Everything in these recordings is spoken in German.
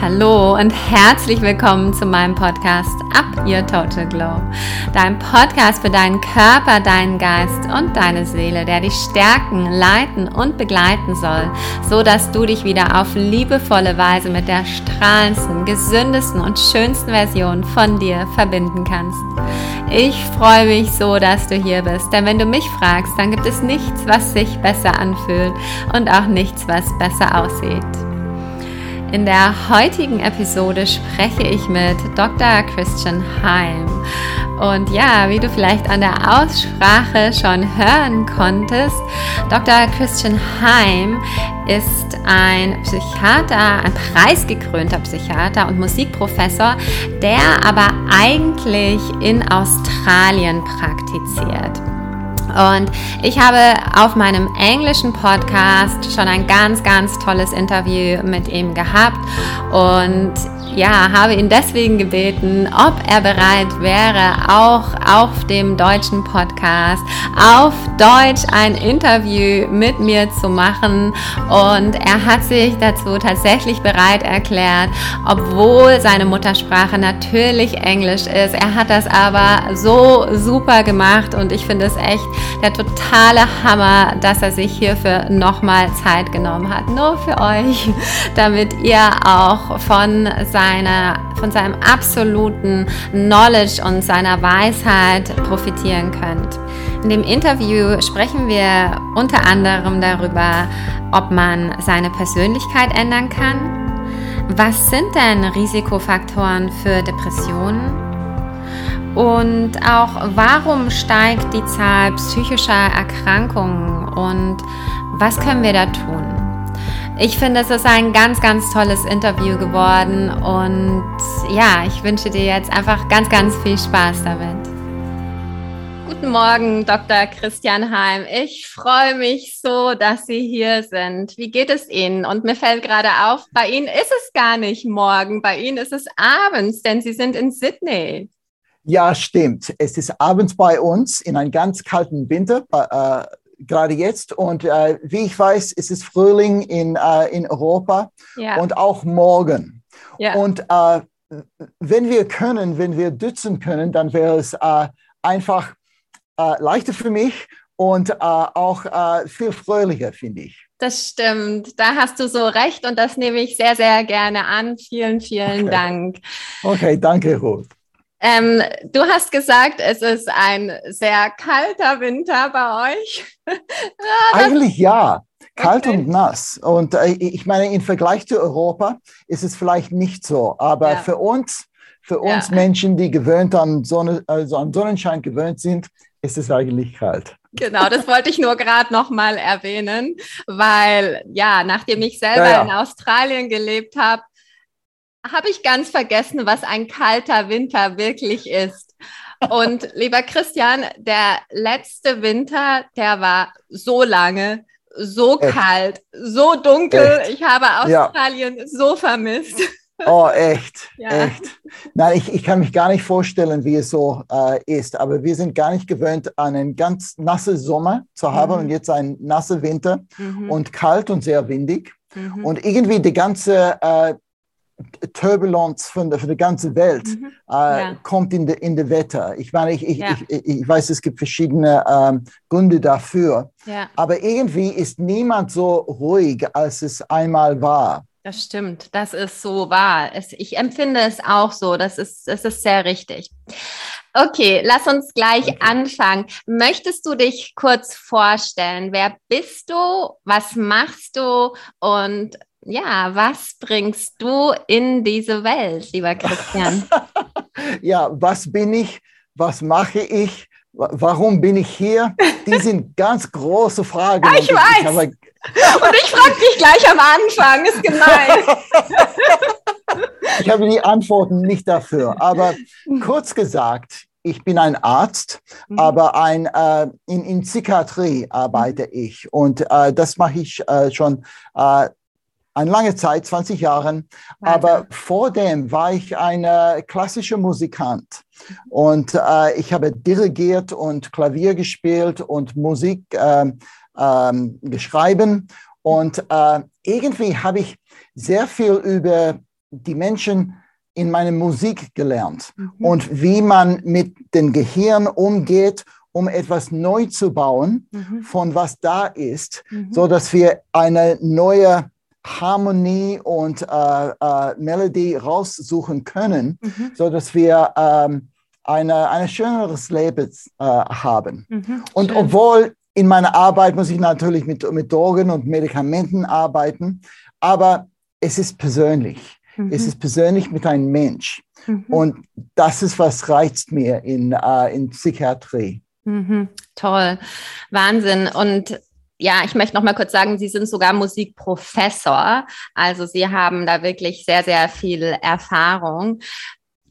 Hallo und herzlich willkommen zu meinem Podcast Up Your Total Glow. Dein Podcast für deinen Körper, deinen Geist und deine Seele, der dich stärken, leiten und begleiten soll, so dass du dich wieder auf liebevolle Weise mit der strahlendsten, gesündesten und schönsten Version von dir verbinden kannst. Ich freue mich so, dass du hier bist, denn wenn du mich fragst, dann gibt es nichts, was sich besser anfühlt und auch nichts, was besser aussieht. In der heutigen Episode spreche ich mit Dr. Christian Heim. Und ja, wie du vielleicht an der Aussprache schon hören konntest, Dr. Christian Heim ist ein Psychiater, ein preisgekrönter Psychiater und Musikprofessor, der aber eigentlich in Australien praktiziert. Und ich habe auf meinem englischen Podcast schon ein ganz, ganz tolles Interview mit ihm gehabt. Und ja, habe ihn deswegen gebeten, ob er bereit wäre, auch auf dem deutschen Podcast auf Deutsch ein Interview mit mir zu machen. Und er hat sich dazu tatsächlich bereit erklärt, obwohl seine Muttersprache natürlich Englisch ist. Er hat das aber so super gemacht und ich finde es echt der totale Hammer, dass er sich hierfür nochmal Zeit genommen hat. Nur für euch, damit ihr auch von seinem seiner, von seinem absoluten Knowledge und seiner Weisheit profitieren könnt. In dem Interview sprechen wir unter anderem darüber, ob man seine Persönlichkeit ändern kann. Was sind denn Risikofaktoren für Depressionen? Und auch warum steigt die Zahl psychischer Erkrankungen und was können wir da tun? Ich finde, es ist ein ganz, ganz tolles Interview geworden und ja, ich wünsche dir jetzt einfach ganz, ganz viel Spaß damit. Guten Morgen, Dr. Christian Heim. Ich freue mich so, dass Sie hier sind. Wie geht es Ihnen? Und mir fällt gerade auf, bei Ihnen ist es gar nicht morgen, bei Ihnen ist es abends, denn Sie sind in Sydney. Ja, stimmt. Es ist abends bei uns in einem ganz kalten Winter. Äh, gerade jetzt. Und äh, wie ich weiß, ist es Frühling in, äh, in Europa ja. und auch morgen. Ja. Und äh, wenn wir können, wenn wir dützen können, dann wäre es äh, einfach äh, leichter für mich und äh, auch viel fröhlicher, finde ich. Das stimmt, da hast du so recht und das nehme ich sehr, sehr gerne an. Vielen, vielen okay. Dank. Okay, danke, Ruth. Ähm, du hast gesagt, es ist ein sehr kalter Winter bei euch. ja, Eigentlich ja, kalt okay. und nass. Und äh, ich meine, im Vergleich zu Europa ist es vielleicht nicht so, aber ja. für uns, für uns ja. Menschen, die gewöhnt an, Sonne, also an Sonnenschein gewöhnt sind, ist es eigentlich kalt. Genau, das wollte ich nur gerade noch mal erwähnen, weil ja, nachdem ich selber in Australien gelebt habe, habe ich ganz vergessen, was ein kalter Winter wirklich ist. Und lieber Christian, der letzte Winter, der war so lange, so echt? kalt, so dunkel. Echt? Ich habe Australien ja. so vermisst. Oh, echt, ja. echt. Nein, ich, ich kann mich gar nicht vorstellen, wie es so äh, ist. Aber wir sind gar nicht gewöhnt, einen ganz nassen Sommer zu haben mhm. und jetzt einen nassen Winter mhm. und kalt und sehr windig. Mhm. Und irgendwie die ganze äh, Turbulenz von der, von der ganzen Welt mhm. äh, ja. kommt in der in de Wetter. Ich meine, ich, ich, ja. ich, ich, weiß, es gibt verschiedene ähm, Gründe dafür, ja. aber irgendwie ist niemand so ruhig, als es einmal war. Das stimmt, das ist so wahr. Es, ich empfinde es auch so, das ist, das ist sehr richtig. Okay, lass uns gleich okay. anfangen. Möchtest du dich kurz vorstellen? Wer bist du? Was machst du? Und ja, was bringst du in diese Welt, lieber Christian? ja, was bin ich? Was mache ich? Warum bin ich hier? Die sind ganz große Fragen. Ja, ich weiß. Ich habe... Und ich frage dich gleich am Anfang, ist gemein. ich habe die Antworten nicht dafür. Aber kurz gesagt, ich bin ein Arzt, mhm. aber ein, äh, in, in Psychiatrie arbeite ich. Und äh, das mache ich äh, schon äh, eine lange Zeit, 20 Jahren. Aber vor dem war ich ein äh, klassischer Musikant. Und äh, ich habe dirigiert und Klavier gespielt und Musik äh, ähm, geschrieben. Und äh, irgendwie habe ich sehr viel über die Menschen in meiner Musik gelernt mhm. und wie man mit dem Gehirn umgeht, um etwas neu zu bauen mhm. von was da ist, mhm. so dass wir eine neue Harmonie und äh, äh, Melodie raussuchen können, mhm. so dass wir ähm, eine, ein schöneres Leben äh, haben. Mhm. Und Schön. obwohl in meiner Arbeit muss ich natürlich mit, mit Drogen und Medikamenten arbeiten, aber es ist persönlich. Mhm. Es ist persönlich mit einem Mensch. Mhm. Und das ist, was reizt mir in, äh, in Psychiatrie. Mhm. Toll, Wahnsinn. Und ja, ich möchte noch mal kurz sagen, Sie sind sogar Musikprofessor. Also Sie haben da wirklich sehr, sehr viel Erfahrung.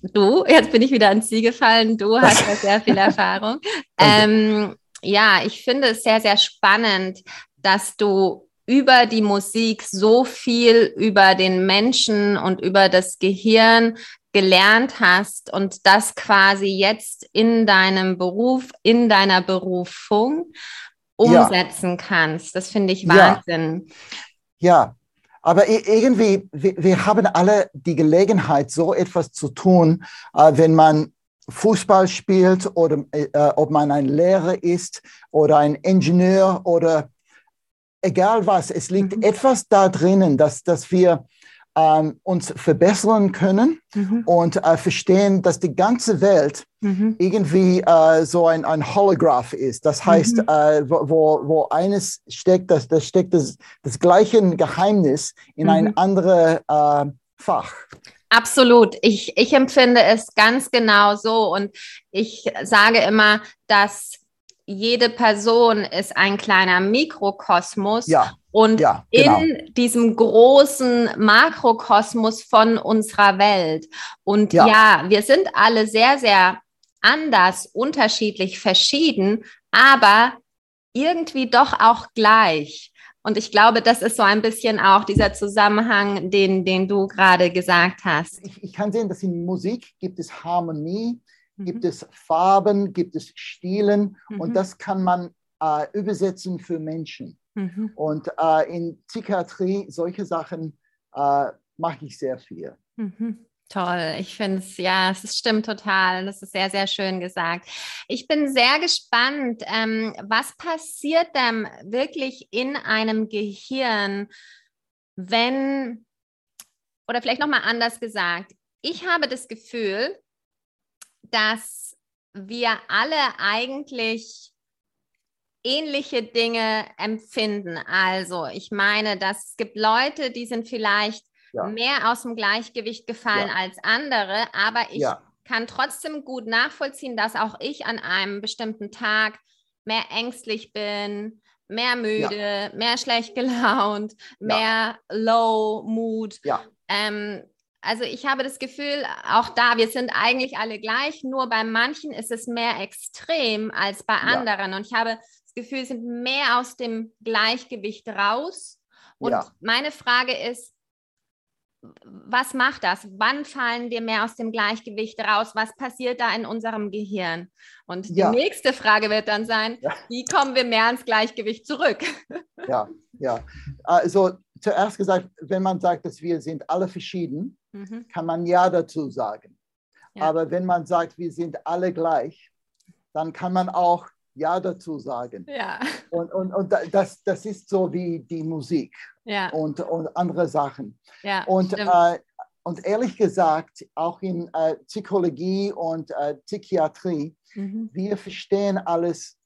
Du, jetzt bin ich wieder an Sie gefallen. Du hast da sehr viel Erfahrung. ähm, ja, ich finde es sehr, sehr spannend, dass du über die Musik so viel über den Menschen und über das Gehirn gelernt hast und das quasi jetzt in deinem Beruf, in deiner Berufung umsetzen ja. kannst. Das finde ich Wahnsinn. Ja. ja. Aber irgendwie, wir, wir, haben alle die Gelegenheit, so etwas zu tun, äh, wenn man Fußball spielt oder äh, ob man ein Lehrer ist oder ein Ingenieur oder egal was. Es liegt mhm. etwas da drinnen, dass, dass wir ähm, uns verbessern können mhm. und äh, verstehen, dass die ganze Welt mhm. irgendwie äh, so ein, ein Holograph ist. Das heißt, mhm. äh, wo, wo eines steckt, das, das steckt das, das gleiche Geheimnis in ein mhm. anderes äh, Fach. Absolut. Ich, ich empfinde es ganz genau so. Und ich sage immer, dass jede Person ist ein kleiner Mikrokosmos. Ja. Und ja, genau. in diesem großen Makrokosmos von unserer Welt. Und ja. ja, wir sind alle sehr, sehr anders, unterschiedlich, verschieden, aber irgendwie doch auch gleich. Und ich glaube, das ist so ein bisschen auch dieser Zusammenhang, den, den du gerade gesagt hast. Ich, ich kann sehen, dass in Musik gibt es Harmonie, mhm. gibt es Farben, gibt es Stilen mhm. und das kann man äh, übersetzen für Menschen. Mhm. Und äh, in Psychiatrie, solche Sachen äh, mache ich sehr viel. Mhm. Toll, ich finde es, ja, es stimmt total. Das ist sehr, sehr schön gesagt. Ich bin sehr gespannt, ähm, was passiert denn wirklich in einem Gehirn, wenn, oder vielleicht nochmal anders gesagt, ich habe das Gefühl, dass wir alle eigentlich ähnliche Dinge empfinden. Also ich meine, dass es gibt Leute, die sind vielleicht ja. mehr aus dem Gleichgewicht gefallen ja. als andere, aber ich ja. kann trotzdem gut nachvollziehen, dass auch ich an einem bestimmten Tag mehr ängstlich bin, mehr müde, mehr schlecht gelaunt, mehr Low Mood. Ähm, also ich habe das Gefühl, auch da, wir sind eigentlich alle gleich, nur bei manchen ist es mehr extrem als bei anderen. Und ich habe Gefühl, sind mehr aus dem Gleichgewicht raus. Und ja. meine Frage ist, was macht das? Wann fallen wir mehr aus dem Gleichgewicht raus? Was passiert da in unserem Gehirn? Und die ja. nächste Frage wird dann sein, ja. wie kommen wir mehr ins Gleichgewicht zurück? Ja, ja. Also zuerst gesagt, wenn man sagt, dass wir sind alle verschieden, mhm. kann man ja dazu sagen. Ja. Aber wenn man sagt, wir sind alle gleich, dann kann man auch ja dazu sagen. Ja. Und, und, und das, das ist so wie die Musik ja. und, und andere Sachen. Ja, und, äh, und ehrlich gesagt, auch in äh, Psychologie und äh, Psychiatrie, mhm. wir verstehen alles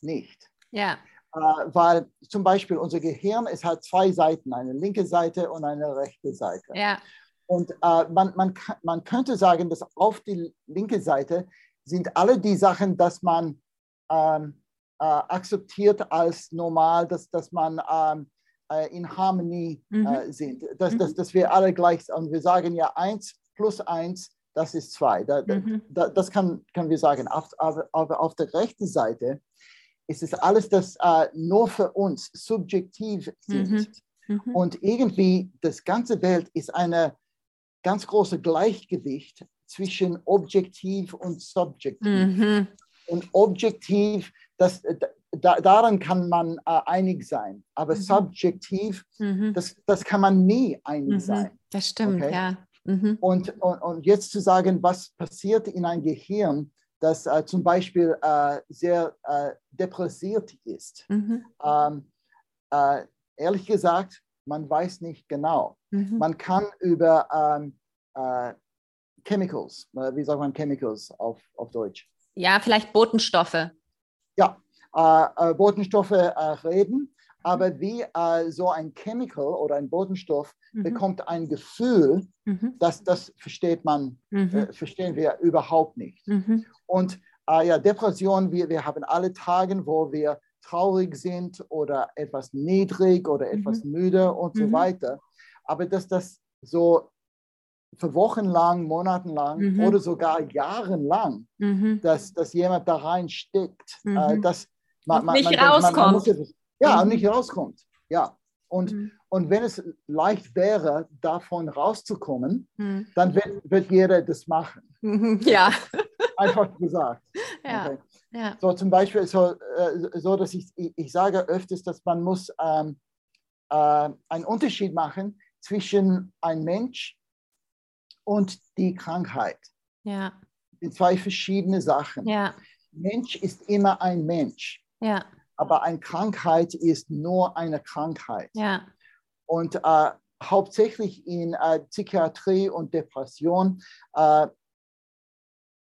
nicht. Ja. Äh, weil zum Beispiel unser Gehirn, es hat zwei Seiten, eine linke Seite und eine rechte Seite. Ja. Und äh, man, man, man könnte sagen, dass auf die linke Seite sind alle die Sachen, dass man ähm, äh, akzeptiert als normal, dass, dass man ähm, äh, in Harmonie mhm. äh, sind, dass, mhm. dass, dass wir alle gleich sind. Und wir sagen ja, eins plus eins, das ist zwei. Da, mhm. da, das kann, können wir sagen. Auf, aber, aber auf der rechten Seite ist es alles, das äh, nur für uns subjektiv sind. Mhm. Mhm. Und irgendwie, das ganze Welt ist eine ganz große Gleichgewicht zwischen objektiv und subjektiv. Mhm und objektiv, das, da, daran kann man äh, einig sein. Aber mhm. subjektiv, mhm. das, das kann man nie einig mhm. sein. Das stimmt, okay? ja. Mhm. Und, und, und, jetzt zu sagen, was passiert in einem Gehirn, das äh, zum Beispiel äh, sehr äh, depressiert ist. Mhm. Ähm, äh, ehrlich gesagt, man weiß nicht genau. Mhm. Man kann über ähm, äh, Chemicals, äh, wie sagt man Chemicals auf, auf Deutsch? Ja, vielleicht Botenstoffe. Ja, Botenstoffe reden aber wie äh, so ein Chemical oder ein Bodenstoff mhm. bekommt ein Gefühl, mhm. dass das versteht man, mhm. äh, verstehen wir überhaupt nicht. Mhm. Und äh, ja, Depression, wir, wir haben alle Tage, wo wir traurig sind oder etwas niedrig oder mhm. etwas müde und so mhm. weiter. Aber dass das so für Wochen lang, Monaten lang oder sogar jahrelang, dass, dass jemand da reinsteckt, äh, dass man, man, nicht man, rauskommt. Man, muss, ja, mhm. und nicht rauskommt. Ja. Und, mhm. und wenn es leicht wäre, davon rauszukommen, mhm. dann wird, wird jeder das machen. Mhm. Ja. Einfach gesagt. Ja. Okay. ja. So zum Beispiel so, äh, so dass ich, ich sage öfters, dass man muss ähm, äh, einen Unterschied machen zwischen ein Mensch und die Krankheit. Ja. In zwei verschiedene Sachen. Ja. Mensch ist immer ein Mensch. Ja aber eine Krankheit ist nur eine Krankheit. Ja. Und äh, hauptsächlich in äh, Psychiatrie und Depression, äh,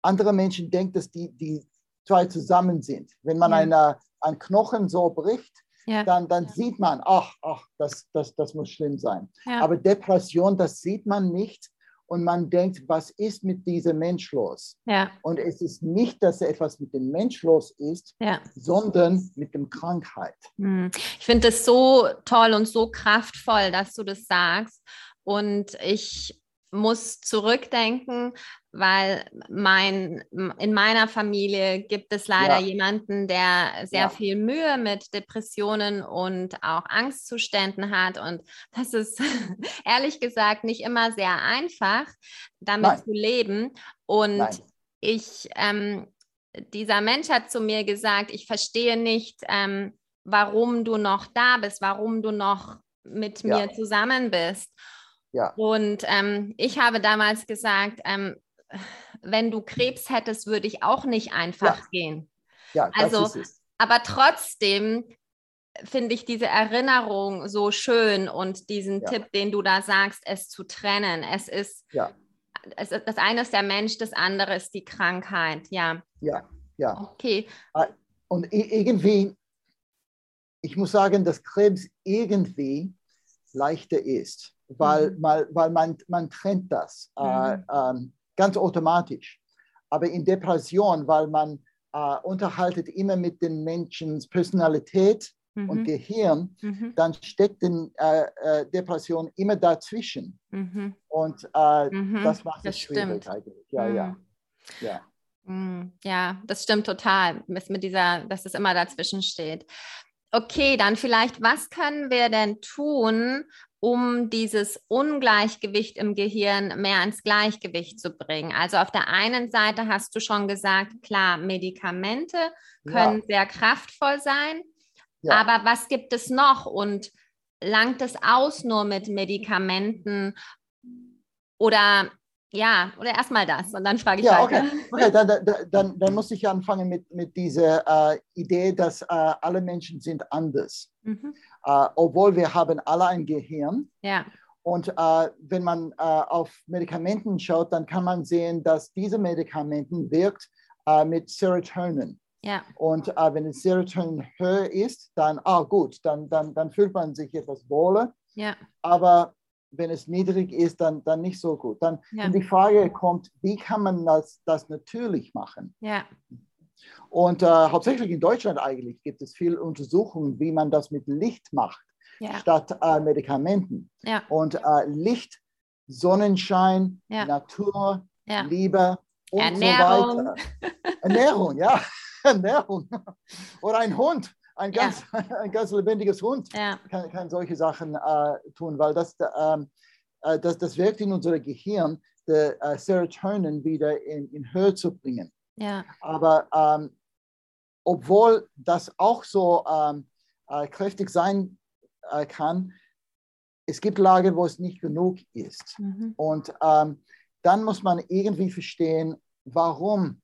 andere Menschen denken, dass die, die zwei zusammen sind. Wenn man ja. eine, einen Knochen so bricht, ja. dann, dann ja. sieht man, ach, ach das, das, das muss schlimm sein. Aber Depression, das sieht man nicht und man denkt, was ist mit diesem Mensch los? Ja. Und es ist nicht, dass etwas mit dem Mensch los ist, ja. sondern mit dem Krankheit. Hm. Ich finde es so toll und so kraftvoll, dass du das sagst. Und ich muss zurückdenken, weil mein, in meiner Familie gibt es leider ja. jemanden, der sehr ja. viel Mühe mit Depressionen und auch Angstzuständen hat. Und das ist ehrlich gesagt nicht immer sehr einfach, damit Nein. zu leben. Und Nein. ich, ähm, dieser Mensch hat zu mir gesagt, ich verstehe nicht, ähm, warum du noch da bist, warum du noch mit ja. mir zusammen bist. Ja. Und ähm, ich habe damals gesagt, ähm, wenn du Krebs hättest, würde ich auch nicht einfach ja. gehen. Ja, also, aber trotzdem finde ich diese Erinnerung so schön und diesen ja. Tipp, den du da sagst, es zu trennen. Es ist, ja. es, das eine ist der Mensch, das andere ist die Krankheit. Ja. Ja, ja. Okay. Ah, und irgendwie, ich muss sagen, dass Krebs irgendwie leichter ist weil, mhm. weil, weil man, man trennt das äh, mhm. äh, ganz automatisch. Aber in Depression, weil man äh, unterhaltet immer mit den Menschen Personalität mhm. und Gehirn, mhm. dann steckt die äh, äh, Depression immer dazwischen. Mhm. Und äh, mhm. das macht es schwierig stimmt. eigentlich. Ja, ja. ja. Ja, das stimmt total, mit dieser, dass es immer dazwischen steht. Okay, dann vielleicht, was können wir denn tun, um dieses Ungleichgewicht im Gehirn mehr ins Gleichgewicht zu bringen. Also auf der einen Seite hast du schon gesagt, klar, Medikamente können ja. sehr kraftvoll sein, ja. aber was gibt es noch und langt es aus nur mit Medikamenten oder ja, oder erstmal das und dann frage ich ja, weiter. Okay, okay dann, dann, dann, muss ich anfangen mit, mit dieser äh, Idee, dass äh, alle Menschen sind anders. Mhm. Äh, obwohl wir haben alle ein Gehirn. Ja. Und äh, wenn man äh, auf Medikamenten schaut, dann kann man sehen, dass diese Medikamenten wirkt äh, mit Serotonin. Ja. Und wenn das Serotonin höher ist, dann, ah gut, dann, dann, dann fühlt man sich etwas wohler. Ja. Aber wenn es niedrig ist, dann, dann nicht so gut. Dann ja. die Frage kommt, wie kann man das, das natürlich machen? Ja. Und äh, hauptsächlich in Deutschland eigentlich gibt es viele Untersuchungen, wie man das mit Licht macht, ja. statt äh, Medikamenten. Ja. Und äh, Licht, Sonnenschein, Natur, Liebe und Ernährung. so weiter. Ernährung, ja. Ernährung. Oder ein Hund ein ganz, ja. ein ganz lebendiges Hund ja. kann, kann, solche Sachen äh, tun, weil das, ähm, äh, das, das wirkt in unser Gehirn, der äh, Serotonin wieder in, in Höhe zu bringen. Ja. Aber ähm, obwohl das auch so ähm, äh, kräftig sein äh, kann, es gibt Lagen, wo es nicht genug ist. Mhm. Und ähm, dann muss man irgendwie verstehen, warum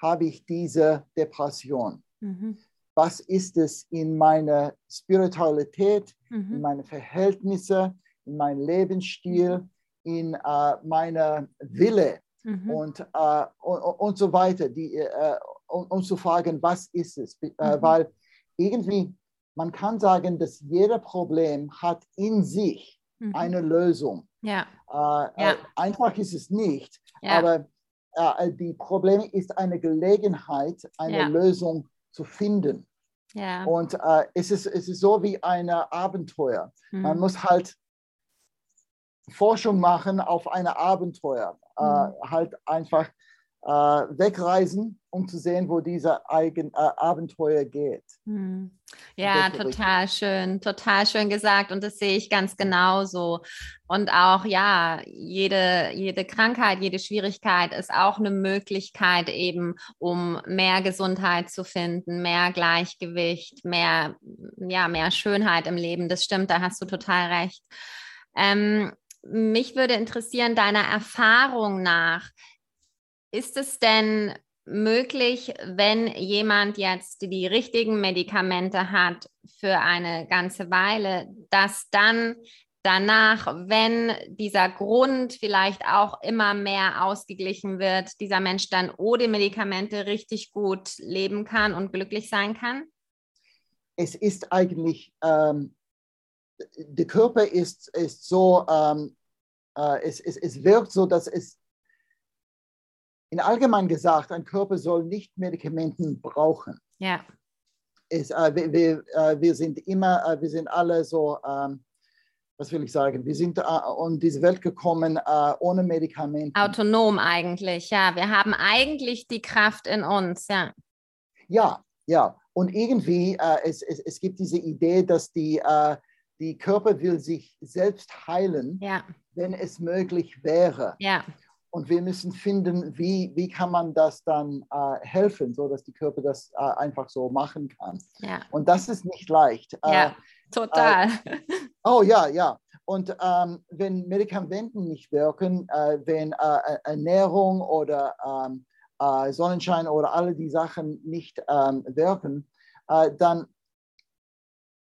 habe ich diese Depression? Mhm. Was ist es in meiner Spiritualität, mhm. in meinen Verhältnissen, in meinem Lebensstil, in äh, meiner Wille mhm. und, äh, und, und, so weiter, die, äh, um, um, zu fragen, was ist es? Äh, mhm. Weil irgendwie, man kann sagen, dass jeder Problem hat in sich mhm. eine Lösung. Ja. Äh, ja. einfach ist es nicht, ja. aber äh, die Probleme ist eine Gelegenheit, eine ja. Lösung zu finden. Ja. Und äh, es, ist, es ist so wie ein Abenteuer. Mhm. Man muss halt Forschung machen auf ein Abenteuer. Äh, mhm. Äh, halt einfach äh, wegreisen, um zu sehen, wo dieser Eigen, äh, Abenteuer geht. Mhm. Ja, total richtig. schön, total schön gesagt und das sehe ich ganz genauso. Und auch, ja, jede, jede Krankheit, jede Schwierigkeit ist auch eine Möglichkeit eben, um mehr Gesundheit zu finden, mehr Gleichgewicht, mehr, ja, mehr Schönheit im Leben. Das stimmt, da hast du total recht. Ähm, mich würde interessieren, deiner Erfahrung nach, ist es denn möglich, wenn jemand jetzt die richtigen Medikamente hat für eine ganze Weile, dass dann danach, wenn dieser Grund vielleicht auch immer mehr ausgeglichen wird, dieser Mensch dann ohne Medikamente richtig gut leben kann und glücklich sein kann? Es ist eigentlich, ähm, der Körper ist, ist so, ähm, äh, es, es, es wirkt so, dass es in allgemein gesagt, ein Körper soll nicht Medikamenten brauchen. Ja. Es, äh, wir, wir, äh, wir, sind immer, äh, wir sind alle so, ähm, was will ich sagen, wir sind äh, um diese Welt gekommen äh, ohne Medikamente. Autonom eigentlich, ja. Wir haben eigentlich die Kraft in uns, ja. Ja, ja. Und irgendwie, äh, es, es, es gibt diese Idee, dass die, die Körper will sich selbst heilen, ja. wenn es möglich wäre. Ja. Und wir müssen finden, wie, wie kann man das dann äh, helfen, so dass die Körper das äh, einfach so machen kann. Ja. Und das ist nicht leicht. Ja, äh, total. Äh, oh ja, ja. Und ähm, wenn Medikamenten nicht wirken, äh, wenn äh, Ernährung oder ähm, Sonnenschein oder alle die Sachen nicht ähm, wirken, dann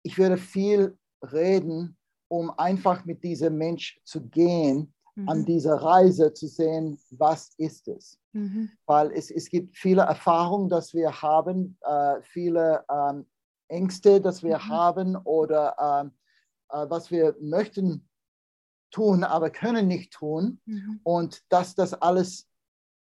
ich würde viel reden, um einfach mit diesem Mensch zu gehen mhm. an dieser Reise zu sehen, was ist es. Mhm. Weil es, es gibt viele Erfahrungen, dass wir haben, äh, viele ähm, Ängste, dass wir mhm. haben oder ähm, äh, was wir möchten tun, aber können nicht tun. Mhm. Und dass das alles,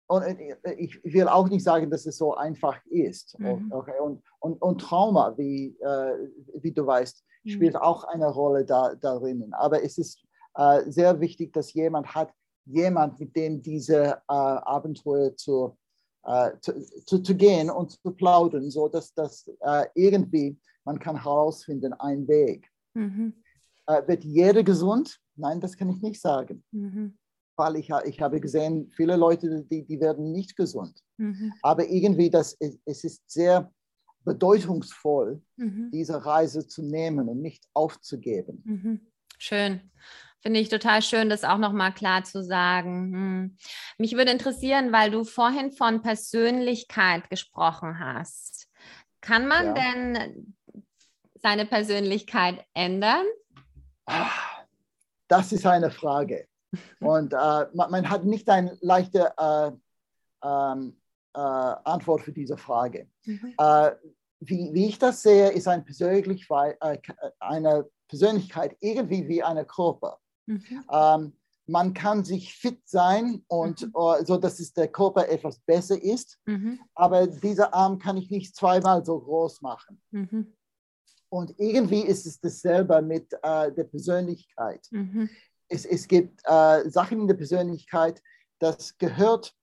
und äh, ich will auch nicht sagen, dass es so einfach ist. Mhm. Okay? Und, und, und Trauma, wie, äh, wie du weißt, mhm. spielt auch eine Rolle da, darin. Aber es ist äh, sehr wichtig, dass jemand hat, jemand, mit dem diese äh, Abenteuer zu, äh, zu, zu, zu, gehen und zu plaudern, so dass das äh, irgendwie man kann herausfinden einen Weg. Mhm. Äh, wird jeder gesund? Nein, das kann ich nicht sagen. Mhm. Weil ich, ich habe gesehen, viele Leute, die, die werden nicht gesund. Mhm. Aber irgendwie, das, es ist sehr bedeutungsvoll, mhm. diese Reise zu nehmen und nicht aufzugeben. Mhm. Schön. Finde ich total schön, das auch nochmal klar zu sagen. Hm. Mich würde interessieren, weil du vorhin von Persönlichkeit gesprochen hast. Kann man ja. denn seine Persönlichkeit ändern? Das ist eine Frage. Und äh, man, man, hat nicht eine leichte äh, ähm, äh, Antwort für diese Frage. Mhm. Äh, wie, wie, ich das sehe, ist ein Persönlich, äh, eine Persönlichkeit irgendwie wie eine Körper. Mhm. Ähm, man kann sich fit sein und mhm. uh, so, dass es der Körper etwas besser ist. Mhm. Aber dieser Arm kann ich nicht zweimal so groß machen. Mhm. Und irgendwie ist es dasselbe mit äh, der Persönlichkeit. Mhm. Es, es gibt äh, Sachen in der Persönlichkeit, das gehört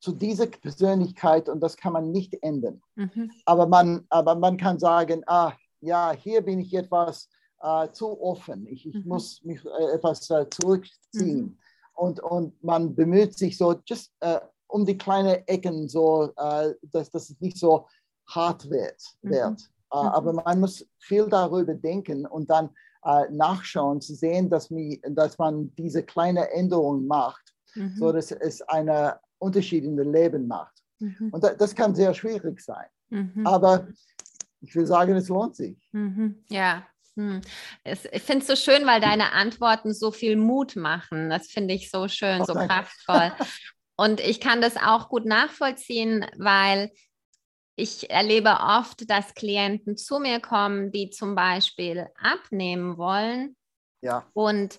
zu dieser Persönlichkeit und das kann man nicht ändern. Mhm. Aber, man, aber man kann sagen, ah, ja, hier bin ich etwas äh, zu offen. Ich, ich mhm. muss mich äh, etwas äh, zurückziehen. Mhm. Und, und man bemüht sich so just, äh, um die kleinen Ecken, so, äh, dass, dass es nicht so hart wird. Mhm. wird. Mhm. aber man muss viel darüber denken und dann nachschauen, zu sehen, dass, mi, dass man diese kleine Änderung macht, mhm. so dass es einen Unterschied in dem Leben macht. Mhm. Und da, das kann sehr schwierig sein. Aber ich will sagen, es lohnt sich. Ja, hm. Ich finde es so schön, weil deine Antworten so viel Mut machen. Das finde ich so schön, oh, so danke. kraftvoll. Und ich kann das auch gut nachvollziehen, weil ich erlebe oft, dass Klienten zu mir kommen, die zum Beispiel abnehmen wollen. Ja. Und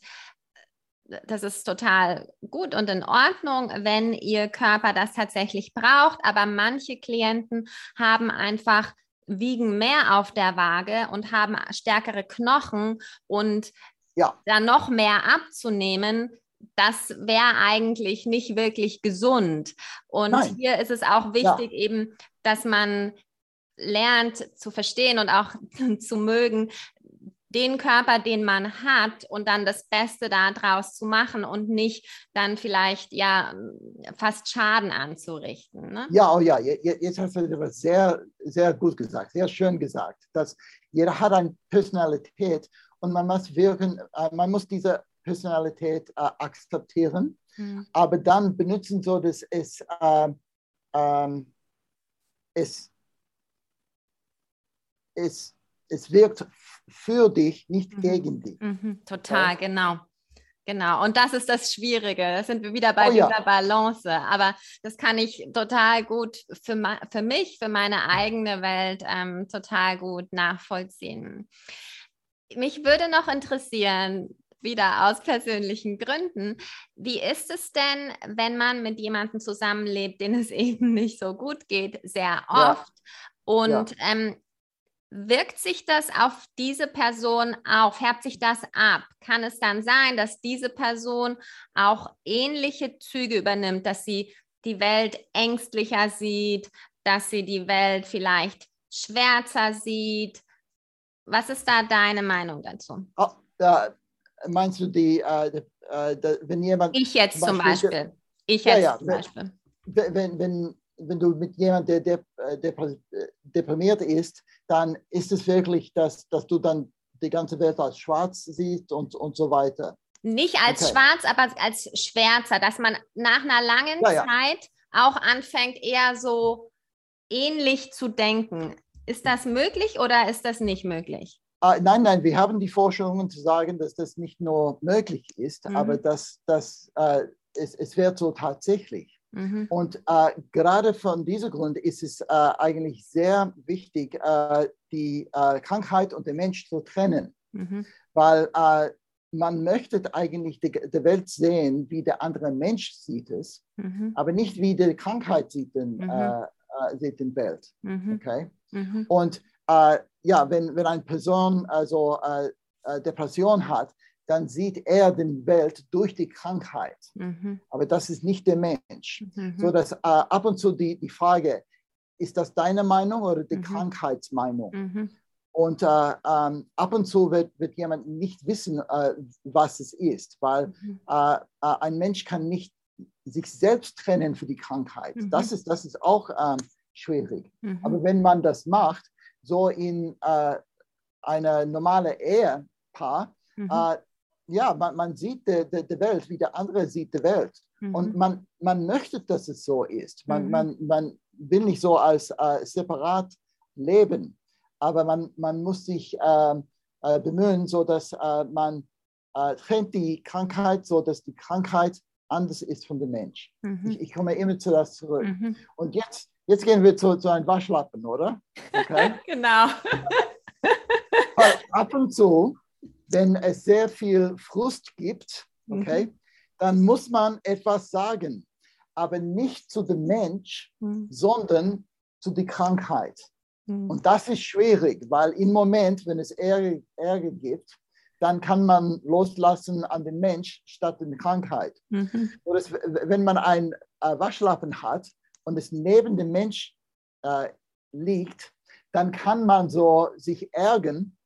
das ist total gut und in Ordnung, wenn ihr Körper das tatsächlich braucht. Aber manche Klienten haben einfach wiegen mehr auf der Waage und haben stärkere Knochen und ja. dann noch mehr abzunehmen, das wäre eigentlich nicht wirklich gesund. Und Nein. hier ist es auch wichtig, ja. eben, dass man lernt zu verstehen und auch zu mögen, den Körper, den man hat und dann das Beste daraus zu machen und nicht dann vielleicht ja fast Schaden anzurichten. Ne? Ja, oh ja, jetzt hast du etwas sehr, sehr gut gesagt, sehr schön gesagt, dass jeder hat eine Personalität und man muss wirken, äh, man muss diese Personalität äh, akzeptieren, mhm. aber dann benutzen so, dass es, äh, äh, es, es, es wirkt für dich, nicht mhm. gegen dich. Mhm. Total, ja. genau. Genau, und das ist das Schwierige. Da sind wir wieder bei oh, dieser ja. Balance. Aber das kann ich total gut für, für mich, für meine eigene Welt ähm, total gut nachvollziehen. Mich würde noch interessieren, wieder aus persönlichen Gründen. Wie ist es denn, wenn man mit jemandem zusammenlebt, den es eben nicht so gut geht, sehr oft? Ja. Und ja. Ähm, Wirkt sich das auf diese Person auf? Färbt sich das ab? Kann es dann sein, dass diese Person auch ähnliche Züge übernimmt, dass sie die Welt ängstlicher sieht, dass sie die Welt vielleicht schwärzer sieht? Was ist da deine Meinung dazu? Oh, da meinst du die, äh, äh, wenn jemand. Ich jetzt zum Beispiel. Beispiel. Ich jetzt ja, ja, zum Beispiel. Wenn, wenn, wenn du mit jemandem, der, der, der deprimiert ist, dann ist es wirklich, dass, dass du dann die ganze Welt als schwarz siehst und, und so weiter. Nicht als okay. schwarz, aber als schwärzer, dass man nach einer langen ja, ja. Zeit auch anfängt, eher so ähnlich zu denken. Ist das möglich oder ist das nicht möglich? Uh, nein, nein, wir haben die Forschungen zu sagen, dass das nicht nur möglich ist, mhm. aber dass, dass uh, es, es wird so tatsächlich. Mhm. Und äh, gerade von diesem Grund ist es äh, eigentlich sehr wichtig, äh, die äh, Krankheit und den Mensch zu trennen, mhm. weil äh, man möchte eigentlich die, die, Welt sehen, wie der andere Mensch sieht es, mhm. aber nicht wie die Krankheit sieht den, mhm. äh, sieht den Welt. Mhm. Okay? Mhm. Und ja, wenn, wenn eine Person also Depression hat, dann sieht er die Welt durch die Krankheit. Mhm. Aber das ist nicht der Mensch. Mhm. So dass äh, ab und zu die, die Frage, ist das deine Meinung oder die mhm. Krankheitsmeinung? Mhm. Und äh, ähm, ab und zu wird, wird jemand nicht wissen, äh, was es ist, weil mhm. äh, äh, ein Mensch kann nicht sich selbst trennen für die Krankheit. Mhm. Das, ist, das ist auch ähm, schwierig. Aber wenn man das macht, so in äh, einer normalen Ehepaar, Mhm ja, man, man sieht die, die, die, Welt, wie der andere sieht die Welt. Mhm. Und man, man möchte, dass es so ist. Man, mhm. man, man will nicht so als äh, separat leben, aber man, man muss sich äh, äh, bemühen, so dass äh, man äh, trennt die Krankheit, so dass die Krankheit anders ist von dem Mensch. Mhm. Ich, ich, komme immer zu das zurück. Mhm. Und jetzt, jetzt gehen wir zu, zu einem Waschlappen, oder? Okay? genau. ab und zu wenn es sehr viel Frust gibt, okay, mhm. dann muss man etwas sagen, aber nicht zu dem Mensch, mhm. sondern zu der Krankheit. Mhm. Und das ist schwierig, weil im Moment, wenn es Ärger, Ärger gibt, dann kann man loslassen an den Mensch statt an die Krankheit. Mhm. Oder wenn man einen äh, Waschlappen hat und es neben dem Mensch äh, liegt, dann kann man so sich ärgern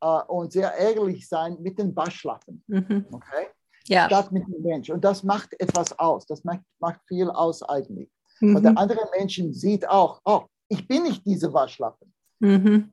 äh, und sehr ärgerlich sein mit den Waschlappen. Mhm. Okay? Ja. Statt mit dem Mensch. Und das macht etwas aus. Das macht, macht viel aus eigentlich. Mhm. Und der andere Mensch sieht auch, oh, ich bin nicht diese Waschlappen. Mhm.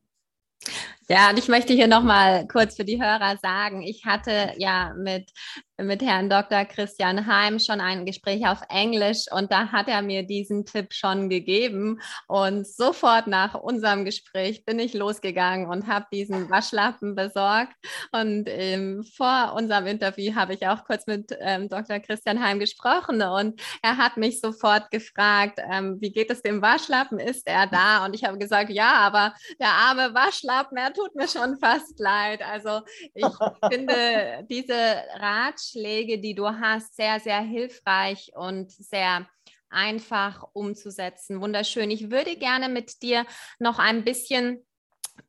Ja, und ich möchte hier nochmal kurz für die Hörer sagen, ich hatte ja mit mit Herrn Dr. Christian Heim schon ein Gespräch auf Englisch und da hat er mir diesen Tipp schon gegeben. Und sofort nach unserem Gespräch bin ich losgegangen und habe diesen Waschlappen besorgt. Und ähm, vor unserem Interview habe ich auch kurz mit ähm, Dr. Christian Heim gesprochen und er hat mich sofort gefragt, ähm, wie geht es dem Waschlappen? Ist er da? Und ich habe gesagt, ja, aber der arme Waschlappen, er tut mir schon fast leid. Also ich finde diese Ratschläge, die du hast, sehr, sehr hilfreich und sehr einfach umzusetzen. Wunderschön. Ich würde gerne mit dir noch ein bisschen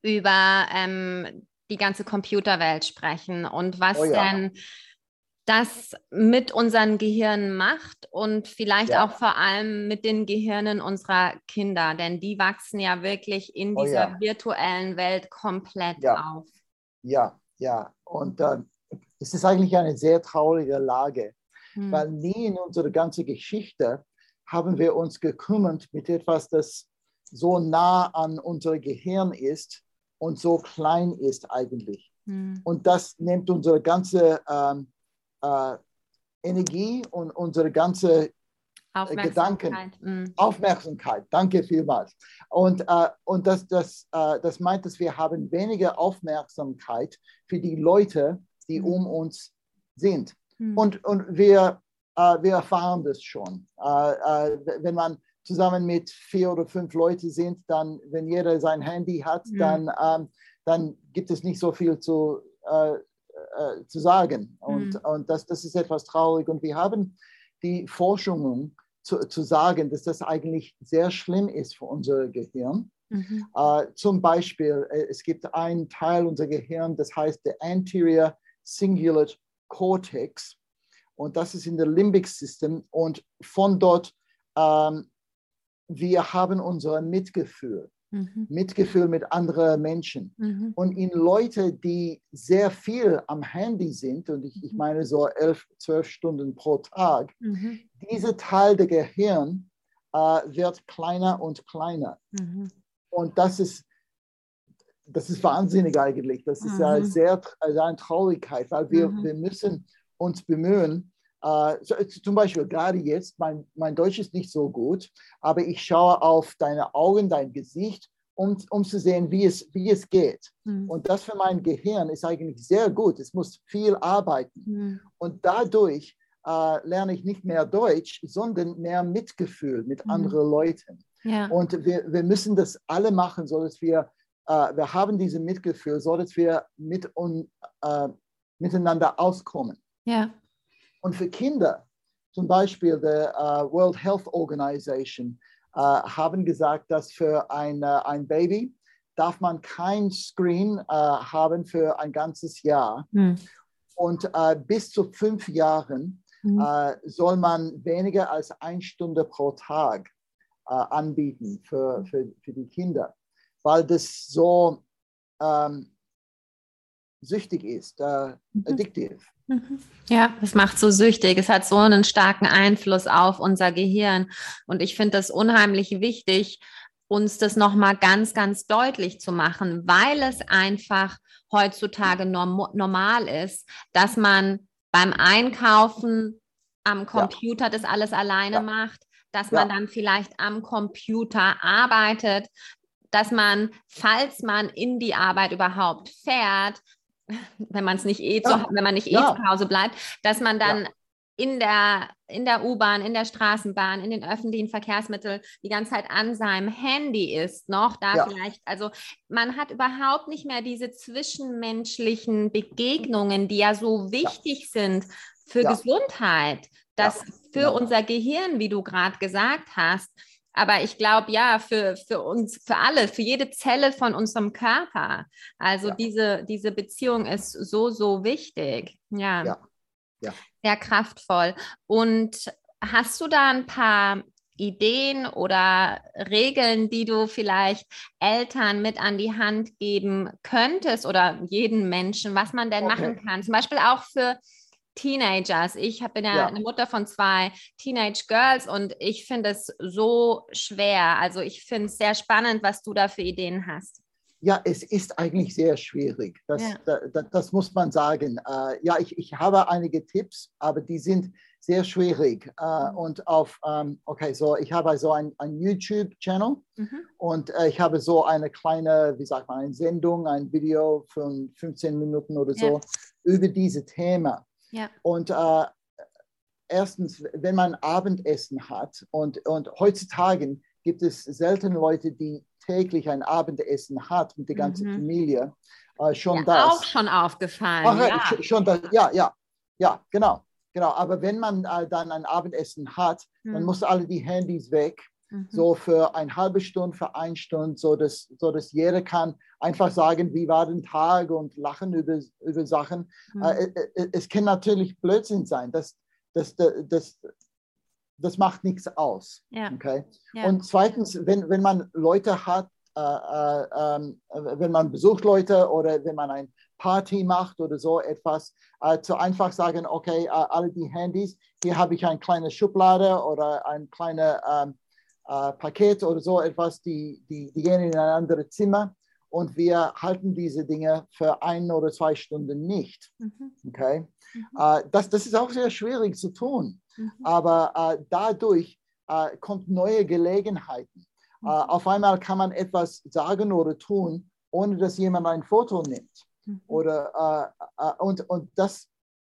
über ähm, die ganze Computerwelt sprechen und was oh ja. denn das mit unseren Gehirnen macht und vielleicht ja. auch vor allem mit den Gehirnen unserer Kinder, denn die wachsen ja wirklich in oh dieser ja. virtuellen Welt komplett auf. Ja, ja. Und äh, es ist eigentlich eine sehr traurige Lage, hm. weil nie in unserer ganzen Geschichte haben wir uns gekümmert mit etwas, das so nah an unser Gehirn ist und so klein ist eigentlich. Hm. Und das nimmt unsere ganze ähm, äh, Energie und unsere ganze äh, Gedanken, mhm. Aufmerksamkeit, danke vielmals. Und, äh, und das, das, äh, das meint, dass wir haben weniger Aufmerksamkeit für die Leute, die mhm. um uns sind. Mhm. Und, und wir, äh, wir erfahren das schon. Äh, äh, wenn man zusammen mit vier oder fünf Leuten sind, dann, wenn jeder sein Handy hat, mhm. dann, ähm, dann gibt es nicht so viel zu, äh, äh, zu sagen. Und, mhm. und das, das ist etwas traurig. Und wir haben die Forschungen zu, zu sagen, dass das eigentlich sehr schlimm ist für unser Gehirn. Mhm. Uh, zum Beispiel, es gibt einen Teil unser Gehirn, das heißt der Anterior Cingulate Cortex. Und das ist in der Limbic System. Und von dort, ähm, wir haben unser Mitgefühl. Mhm. Mitgefühl mit anderen Menschen. Mhm. Und in Leute, die sehr viel am Handy sind, und ich, ich mhm. meine so elf, zwölf Stunden pro Tag, mhm. dieser Teil der Gehirn äh, wird kleiner und kleiner. Mhm. Und das ist das ist wahnsinnig eigentlich. Das ist mhm. ja sehr also eine Traurigkeit, weil wir, mhm. wir müssen uns bemühen. Äh, so, zum Beispiel gerade jetzt, mein, mein Deutsch ist nicht so gut, aber ich schaue auf deine Augen, dein Gesicht, um, um zu sehen, wie es, wie es geht. Mhm. Und das für mein Gehirn ist eigentlich sehr gut. Es muss viel arbeiten. Mhm. Und dadurch äh, lerne ich nicht mehr Deutsch, sondern mehr Mitgefühl mit mhm. anderen Leuten. Ja. Und wir, wir müssen das alle machen, so dass wir äh, wir haben dieses Mitgefühl, so dass wir mit un, äh, miteinander auskommen. Ja. Und für Kinder, zum Beispiel die uh, World Health Organization, uh, haben gesagt, dass für ein, uh, ein Baby darf man kein Screen haben für ein ganzes Jahr. Hm. Und bis zu fünf Jahren hm. soll man weniger als eine Stunde pro Tag anbieten für, für, für die Kinder weil das so ähm, süchtig ist, äh, addictive. Mhm. Ja, es macht so süchtig. Es hat so einen starken Einfluss auf unser Gehirn. Und ich finde das unheimlich wichtig, uns das nochmal ganz, ganz deutlich zu machen, weil es einfach heutzutage norm normal ist, dass man beim Einkaufen am Computer ja. das alles alleine ja. macht, dass man dann vielleicht am Computer arbeitet, dass man, falls man in die Arbeit überhaupt fährt, wenn man es nicht eh zu, wenn man nicht eh ja. zu Hause bleibt, dass man dann ja. in der, in der U-Bahn, in der Straßenbahn, in den öffentlichen Verkehrsmitteln die ganze Zeit an seinem Handy ist, noch da ja. vielleicht, also man hat überhaupt nicht mehr diese zwischenmenschlichen Begegnungen, die ja so wichtig sind für Gesundheit, das für genau. unser Gehirn, wie du gerade gesagt hast. Aber ich glaube, ja, für, für uns, für alle, für jede Zelle von unserem Körper. Also ja. diese, diese Beziehung ist so, so wichtig. Ja. ja. ja. Sehr kraftvoll. Und hast du da ein paar Ideen oder Regeln, die du vielleicht Eltern mit an die Hand geben könntest oder jeden Menschen, was man denn okay. machen kann? Zum Beispiel auch für Teenagers. Ich bin ja, ja, eine Mutter von zwei Teenage Girls und ich finde es so schwer. Also ich finde es sehr spannend, was du da für Ideen hast. ja, es ist eigentlich sehr schwierig. Das, ja. da, das muss man sagen. Äh, ja, ich, ich habe einige Tipps, aber die sind sehr schwierig. Äh, mhm. Und auf, ähm, okay, so ich habe so ein, ein YouTube-Channel mhm. und äh, ich habe so eine kleine, wie sagt man, eine Sendung, ein Video von 15 Minuten oder so ja. über diese Thema. Ja. Und äh, erstens, wenn man Abendessen hat und, und heutzutage gibt es selten Leute, die täglich ein Abendessen hat mit der ganzen mhm. Familie. Äh, schon ja, das. Auch schon aufgefallen. Ach, ja. Schon das, ja, ja, ja, genau. Genau, aber wenn man äh, dann ein Abendessen hat, mhm. dann muss alle die Handys weg, mhm. so für eine halbe Stunde, für eine Stunde, so dass, so dass jeder kann einfach sagen, wie war der Tag und lachen über, über Sachen. Mhm. Äh, äh, äh es kann natürlich Blödsinn sein, das, das, das, das, das macht nichts aus. Ja. Okay? Ja. Und zweitens, wenn, wenn man Leute hat, äh, äh, ähm, wenn man besucht Leute oder wenn man ein Party macht oder so etwas, äh, zu einfach sagen, okay, äh, alle die Handys, hier habe ich eine kleine Schublade oder ein kleines ähm, äh, Paket oder so etwas, die, die, die gehen in ein anderes Zimmer und wir halten diese Dinge für ein oder zwei Stunden nicht. Mhm. Okay? Mhm. Äh, das, das ist auch sehr schwierig zu tun, mhm. aber dadurch kommt neue Gelegenheiten. Mhm. auf einmal kann man etwas sagen oder tun, ohne dass jemand ein Foto nimmt. Mhm. Oder, äh, äh, und, und das,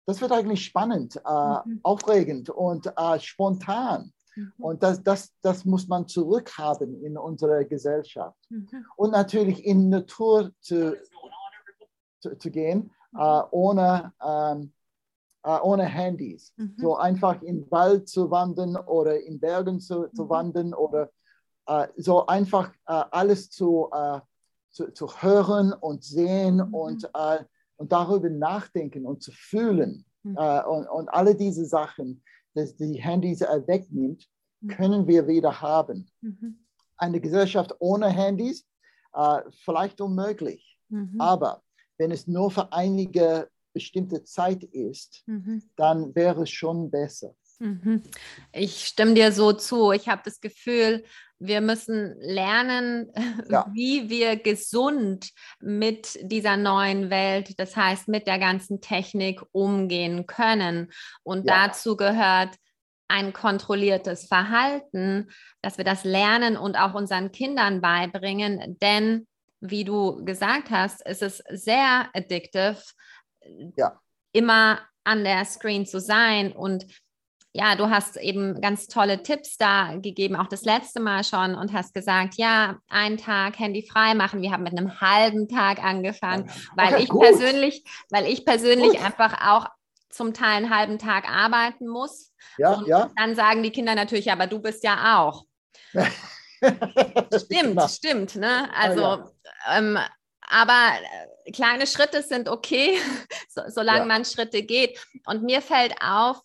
das wird eigentlich spannend, äh, mhm. aufregend und äh, spontan. Mhm. Und das, das, das muss man zurückhaben in unserer Gesellschaft. Mhm. Und natürlich in Natur zu, zu, zu gehen, mhm. äh, ohne, ähm, äh, ohne Handys. So einfach im Wald zu wandern oder in Bergen zu, zu wandern oder äh, so einfach äh, alles zu, äh, zu, zu, hören und sehen mhm. und, äh, und darüber nachdenken und zu fühlen. Mhm. Äh, und, und alle diese Sachen, dass die Handys wegnimmt, mhm. können wir wieder haben. Mhm. Eine Gesellschaft ohne Handys, äh, vielleicht unmöglich. Mhm. Aber wenn es nur für einige bestimmte Zeit ist, mhm. dann wäre es schon besser. Ich stimme dir so zu. Ich habe das Gefühl, wir müssen lernen, ja. wie wir gesund mit dieser neuen Welt, das heißt mit der ganzen Technik umgehen können. Und ja. dazu gehört ein kontrolliertes Verhalten, dass wir das lernen und auch unseren Kindern beibringen. Denn, wie du gesagt hast, ist es sehr addictive, ja. immer an der Screen zu sein und ja, du hast eben ganz tolle Tipps da gegeben, auch das letzte Mal schon und hast gesagt, ja, einen Tag Handy frei machen. Wir haben mit einem halben Tag angefangen, weil okay, ich gut. persönlich, weil ich persönlich gut. einfach auch zum Teil einen halben Tag arbeiten muss. Ja, und ja. Dann sagen die Kinder natürlich, aber du bist ja auch. stimmt, stimmt. Ne? Also, oh, ja. ähm, aber äh, kleine Schritte sind okay, so, solange ja. man Schritte geht. Und mir fällt auf,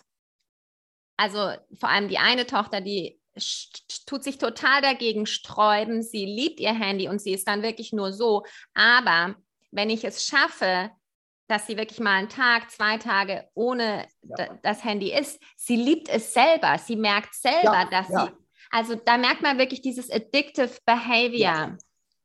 also vor allem die eine Tochter, die tut sich total dagegen sträuben. Sie liebt ihr Handy und sie ist dann wirklich nur so. Aber wenn ich es schaffe, dass sie wirklich mal einen Tag, zwei Tage ohne ja. das Handy ist, sie liebt es selber. Sie merkt selber, ja, dass ja. sie, also da merkt man wirklich dieses addictive Behavior.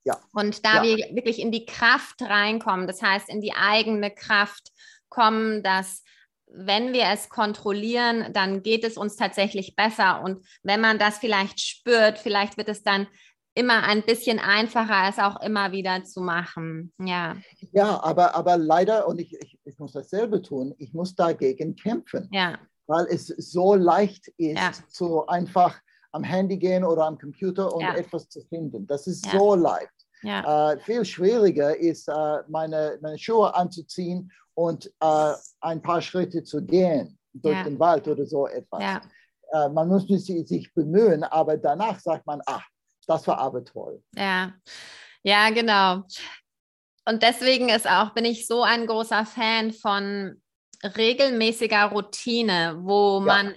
Ja. Und da wir wirklich in die Kraft reinkommen, das heißt in die eigene Kraft kommen, dass wenn wir es kontrollieren, dann geht es uns tatsächlich besser. Und wenn man das vielleicht spürt, vielleicht wird es dann immer ein bisschen einfacher, es auch immer wieder zu machen. Ja, ja aber, aber leider, und ich, ich, ich muss dasselbe tun, ich muss dagegen kämpfen. Ja. Weil es so leicht ist, ja. so einfach am Handy gehen oder am Computer und ja. etwas zu finden. Das ist ja. so leicht. Ja. Äh, viel schwieriger ist, äh, meine, meine Schuhe anzuziehen und äh, ein paar Schritte zu gehen durch ja. den Wald oder so etwas. Ja. Äh, man muss sich bemühen, aber danach sagt man, ach, das war aber toll. Ja, ja, genau. Und deswegen ist auch, bin ich so ein großer Fan von regelmäßiger Routine, wo man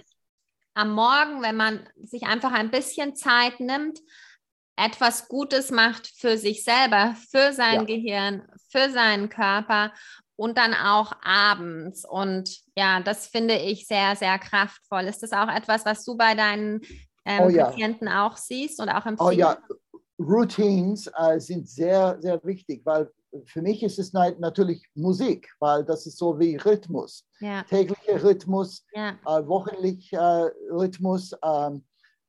am Morgen, wenn man sich einfach ein bisschen Zeit nimmt, etwas Gutes macht für sich selber, für sein ja. Gehirn, für seinen Körper und dann auch abends. Und ja, das finde ich sehr, sehr kraftvoll. Ist das auch etwas, was du bei deinen ähm, oh, ja. Patienten auch siehst und auch empfiehlst? Oh ja, Routines äh, sind sehr, sehr wichtig, weil für mich ist es natürlich Musik, weil das ist so wie Rhythmus. Ja. Täglicher Rhythmus, ja. äh, wöchentlicher Rhythmus, ähm,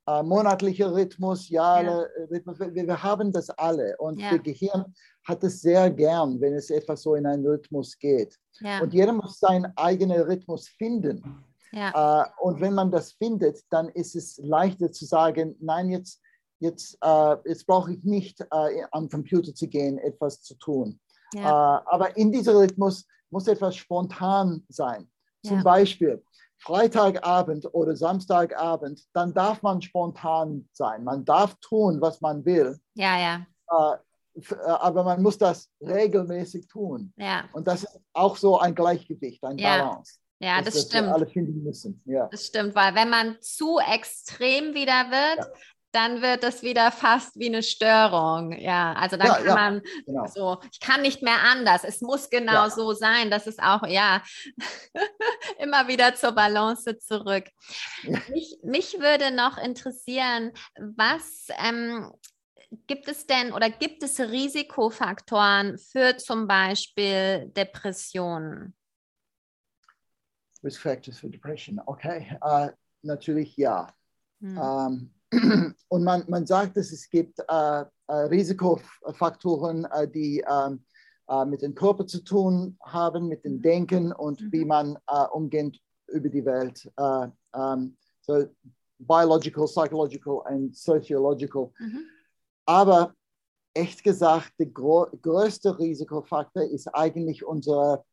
äh, monatlicher Rhythmus, ja, ja. Rhythmus. Wir, wir, haben das alle und ja. das Gehirn hat es sehr gern, wenn es etwas so in einen Rhythmus geht. Ja. Und jeder muss seinen eigenen Rhythmus finden. Äh, und wenn man das findet, dann ist es leichter zu sagen, nein, jetzt jetzt, äh, jetzt brauche ich nicht äh, am Computer zu gehen, etwas zu tun. Ja. Äh, aber in diesem Rhythmus muss etwas spontan sein. Zum ja. Beispiel Freitagabend oder Samstagabend, dann darf man spontan sein. Man darf tun, was man will. Ja, ja. Äh, äh, aber man muss das regelmäßig tun. Ja. Und das ist auch so ein Gleichgewicht, ein ja. Balance. Ja, das, das stimmt. alle finden müssen. Ja. Das stimmt, weil wenn man zu extrem wieder wird, ja dann wird das wieder fast wie eine Störung. Ja, also dann ja, kann ja, man genau. so, ich kann nicht mehr anders. Es muss genau ja. so sein. Das ist auch, ja, immer wieder zur Balance zurück. Mich, mich würde noch interessieren, was ähm, gibt es denn oder gibt es Risikofaktoren für zum Beispiel Depressionen? Risk Factors for Depression, okay. Uh, natürlich ja. Hm. Um, ähm, und man, man sagt, dass es gibt äh, äh, Risikofaktoren, äh, die ähm, äh, mit dem Körper zu tun haben, mit dem Denken und mhm. wie man äh, umgeht über die Welt. Um, äh, ähm, so biological, psychological und sociological. Mhm. Aber echt gesagt, der größte Risikofaktor ist eigentlich unsere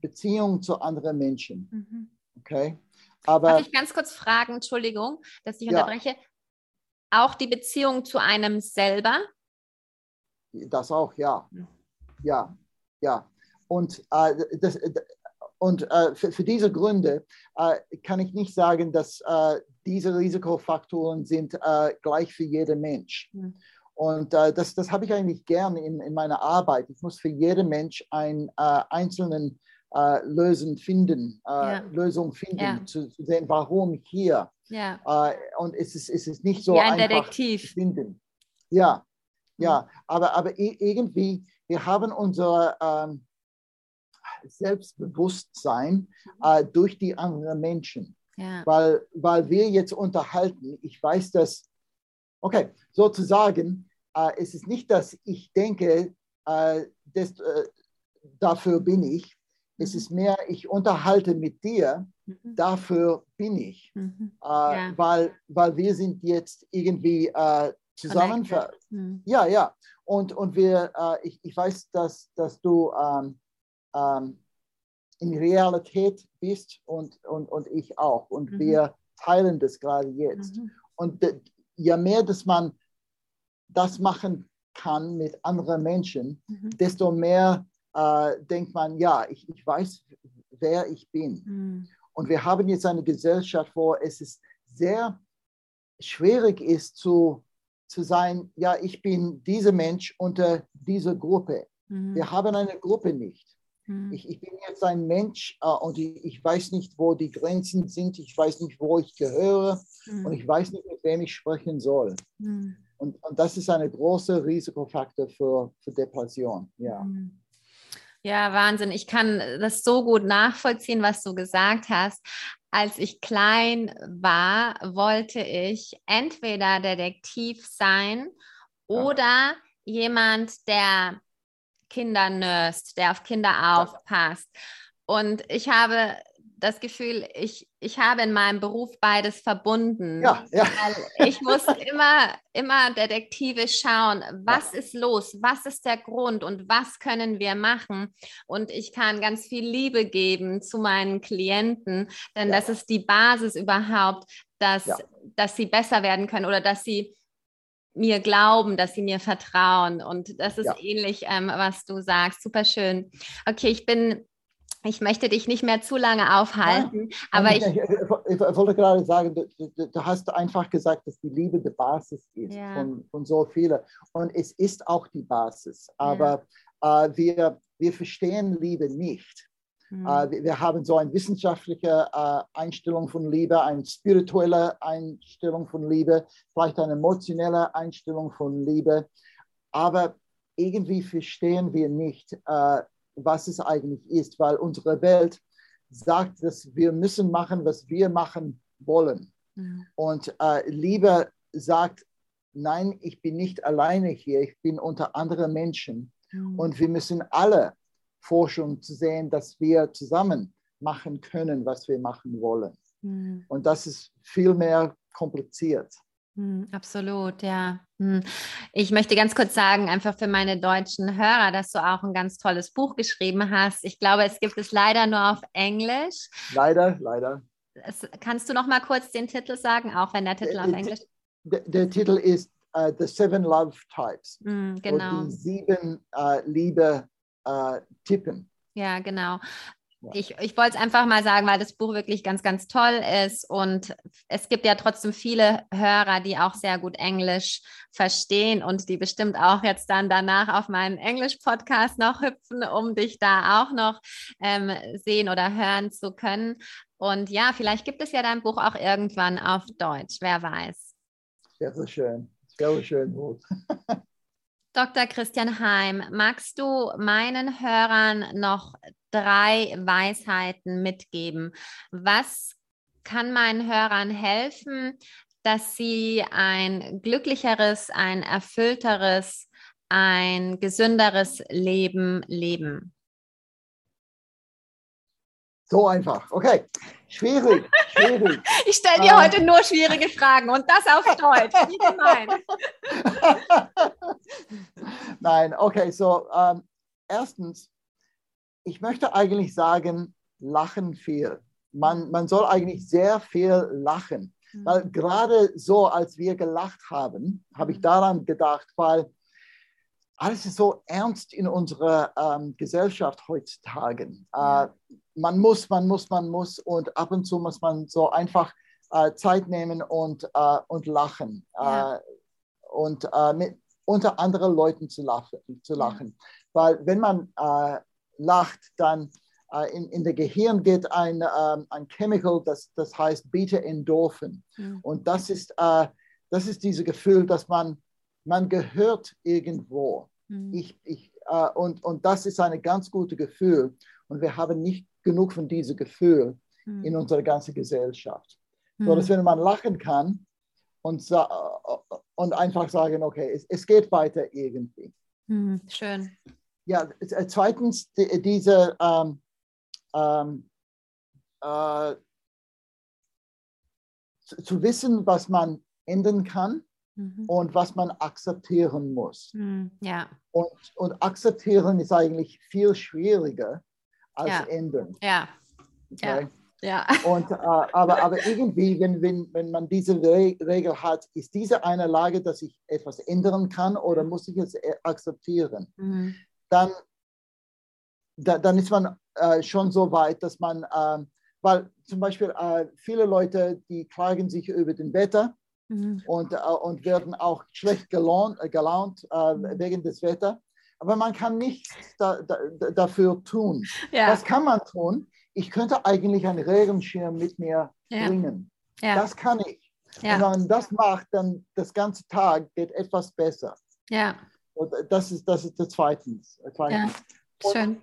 Beziehung zu anderen Menschen. Mhm. Okay? Aber, Darf ich ganz kurz fragen, Entschuldigung, dass ich ja. unterbreche, auch die Beziehung zu einem selber? Das auch, ja. Ja, ja. Und, äh, das, und äh, für, für, diese Gründe äh, kann ich nicht sagen, dass äh, diese Risikofaktoren sind äh, gleich für jeden Mensch. Mhm. Und äh, das, das habe ich eigentlich gern in, in meiner Arbeit. Ich muss für jeden Mensch einen einzelnen äh, Lösung finden, äh, ja. Lösung finden, ja. zu, zu, sehen, warum hier. Ja. Äh, und es ist, es ist nicht so Wie ein einfach Detektiv. zu finden. Ja, ja, mhm. aber, aber irgendwie, wir haben unser ähm, Selbstbewusstsein mhm. äh, durch die anderen Menschen. Ja. Weil, weil wir jetzt unterhalten, ich weiß, dass, okay, sozusagen, äh, es ist nicht, dass ich denke, äh, das, äh, dafür bin ich, es mhm. ist mehr, ich unterhalte mit dir, mhm. dafür bin ich. Mhm. Äh, ja. weil, weil wir sind jetzt irgendwie äh, zusammen. Mhm. Ja, ja. Und, und wir, äh, ich, ich weiß, dass, dass du ähm, ähm, in Realität bist und, und, und ich auch. Und mhm. wir teilen das gerade jetzt. Mhm. Und je mehr, dass man das machen kann mit anderen Menschen, desto mehr äh, denkt man, ja, ich, ich weiß, wer ich bin. Mhm. Und wir haben jetzt eine Gesellschaft, wo es ist sehr schwierig ist zu, zu sein, ja, ich bin dieser Mensch unter dieser Gruppe. Mhm. Wir haben eine Gruppe nicht. Mhm. Ich, ich, bin jetzt ein Mensch äh, und ich, ich, weiß nicht, wo die Grenzen sind. Ich weiß nicht, wo ich gehöre und ich weiß nicht, mit wem ich sprechen soll. Und, und das ist ein großer Risikofaktor für, für Depression. Ja. Ja, Wahnsinn. Ich kann das so gut nachvollziehen, was du gesagt hast. Als ich klein war, wollte ich entweder Detektiv sein oder jemand, der Kinder nurst, der auf Kinder aufpasst. Und ich habe das Gefühl, ich, ich habe in meinem Beruf beides verbunden. Ja, ja. ich muss immer, immer detektivisch schauen, was ja. ist los, was ist der Grund und was können wir machen. Und ich kann ganz viel Liebe geben zu meinen Klienten, denn ja. das ist die Basis überhaupt, dass, dass sie besser werden können oder dass sie mir glauben, dass sie mir vertrauen. Und das ist ähnlich, ähm, was du sagst. Super schön. Okay, ich bin ich möchte dich nicht mehr zu lange aufhalten, ja, aber ich, ich, ich, wollte gerade sagen, du, du, du, hast einfach gesagt, dass die Liebe die Basis ist ja. von, von so vielen. Und es ist auch die Basis, aber ja. äh, wir, wir verstehen Liebe nicht. Mhm. Äh, wir haben so eine wissenschaftliche äh, Einstellung von Liebe, eine spirituelle Einstellung von Liebe, vielleicht eine emotionelle Einstellung von Liebe. Aber irgendwie verstehen wir nicht, äh, was es eigentlich ist, weil unsere Welt sagt, dass wir müssen machen, was wir machen wollen. Mhm. Und äh, Liebe sagt, nein, ich bin nicht alleine hier, ich bin unter anderen Menschen. Mhm. Und wir müssen alle Forschung zu sehen, dass wir zusammen machen können, was wir machen wollen. Mhm. Und das ist viel mehr kompliziert. Mhm, absolut, ja. Mhm. Ich möchte ganz kurz sagen, einfach für meine deutschen Hörer, dass du auch ein ganz tolles Buch geschrieben hast. Ich glaube, es gibt es leider nur auf Englisch. Leider, leider. Es, kannst du noch mal kurz den Titel sagen, auch wenn der Titel auf Englisch ist? Der, der, Titel ist uh, The Seven Love Types. Mm, genau. die sieben uh, Liebe äh, tippen. Ja, genau. Ich, ich wollte es einfach mal sagen, weil das Buch wirklich ganz, ganz toll ist. Und es gibt ja trotzdem viele Hörer, die auch sehr gut Englisch verstehen und die bestimmt auch jetzt dann danach auf meinen Englisch-Podcast noch hüpfen, um dich da auch noch ähm, sehen oder hören zu können. Und ja, vielleicht gibt es ja dein Buch auch irgendwann auf Deutsch, wer weiß. Sehr schön. Sehr schön. Dr. Christian Heim, magst du meinen Hörern noch drei Weisheiten mitgeben? Was kann meinen Hörern helfen, dass sie ein glücklicheres, ein erfüllteres, ein gesünderes Leben leben? So einfach. Okay. Schwierig, schwierig. Ich stelle dir ähm. heute nur schwierige Fragen und das auf Deutsch. Wie gemein. Nein, okay, so ähm, erstens, ich möchte eigentlich sagen, lachen viel. Man, man soll eigentlich sehr viel lachen. Mhm. Weil gerade so, als wir gelacht haben, habe ich mhm. daran gedacht, weil alles ist so ernst in unserer ähm, Gesellschaft heutzutage. Äh, man muss, man muss, man muss und ab und zu muss man so einfach äh, Zeit nehmen und, äh, und lachen ja. Äh, und äh, mit, unter anderen Leuten zu lachen. Zu lachen. Ja. Weil wenn man äh, lacht, dann in, in der Gehirn geht ein, ähm, ein Chemical, das, das heißt Beta-Endorphin. Ja. Und das ist, das ist dieses Gefühl, dass man, man gehört irgendwo. Mhm. Ich, ich, und, und das ist ein ganz gutes Gefühl. Und wir haben nicht genug von diesem Gefühl mhm. in unserer ganzen Gesellschaft. Mhm. So dass wenn man lachen kann und, und einfach sagen, okay, es, es geht weiter irgendwie. Mhm. Schön. Ja, äh, zweitens, die, diese ähm, ähm, äh, zu, zu, wissen, was man ändern kann mhm. und was man akzeptieren muss. Mhm. Ja. Und, und akzeptieren ist eigentlich viel schwieriger als ja. ändern. Ja. Okay? Ja. Und, äh, aber, aber irgendwie, wenn, wenn, wenn man diese Re Regel hat, ist diese eine Lage, dass ich etwas ändern kann oder muss ich es äh, akzeptieren, mhm. Dann, da, dann ist man äh, schon so weit, dass man, äh, weil zum Beispiel äh, viele Leute, die klagen sich über den Wetter mhm. und, äh, und werden auch schlecht gelaunt, gelaunt mhm. wegen des Wetters aber man kann nichts da, da, dafür tun. Ja. Was kann man tun? Ich könnte eigentlich einen Regenschirm mit mir ja. bringen. Ja. Das kann ich. Ja. Und wenn man das macht, dann das ganze Tag geht etwas besser. Ja. Und das ist, das ist der zweitens. Ja. Schön.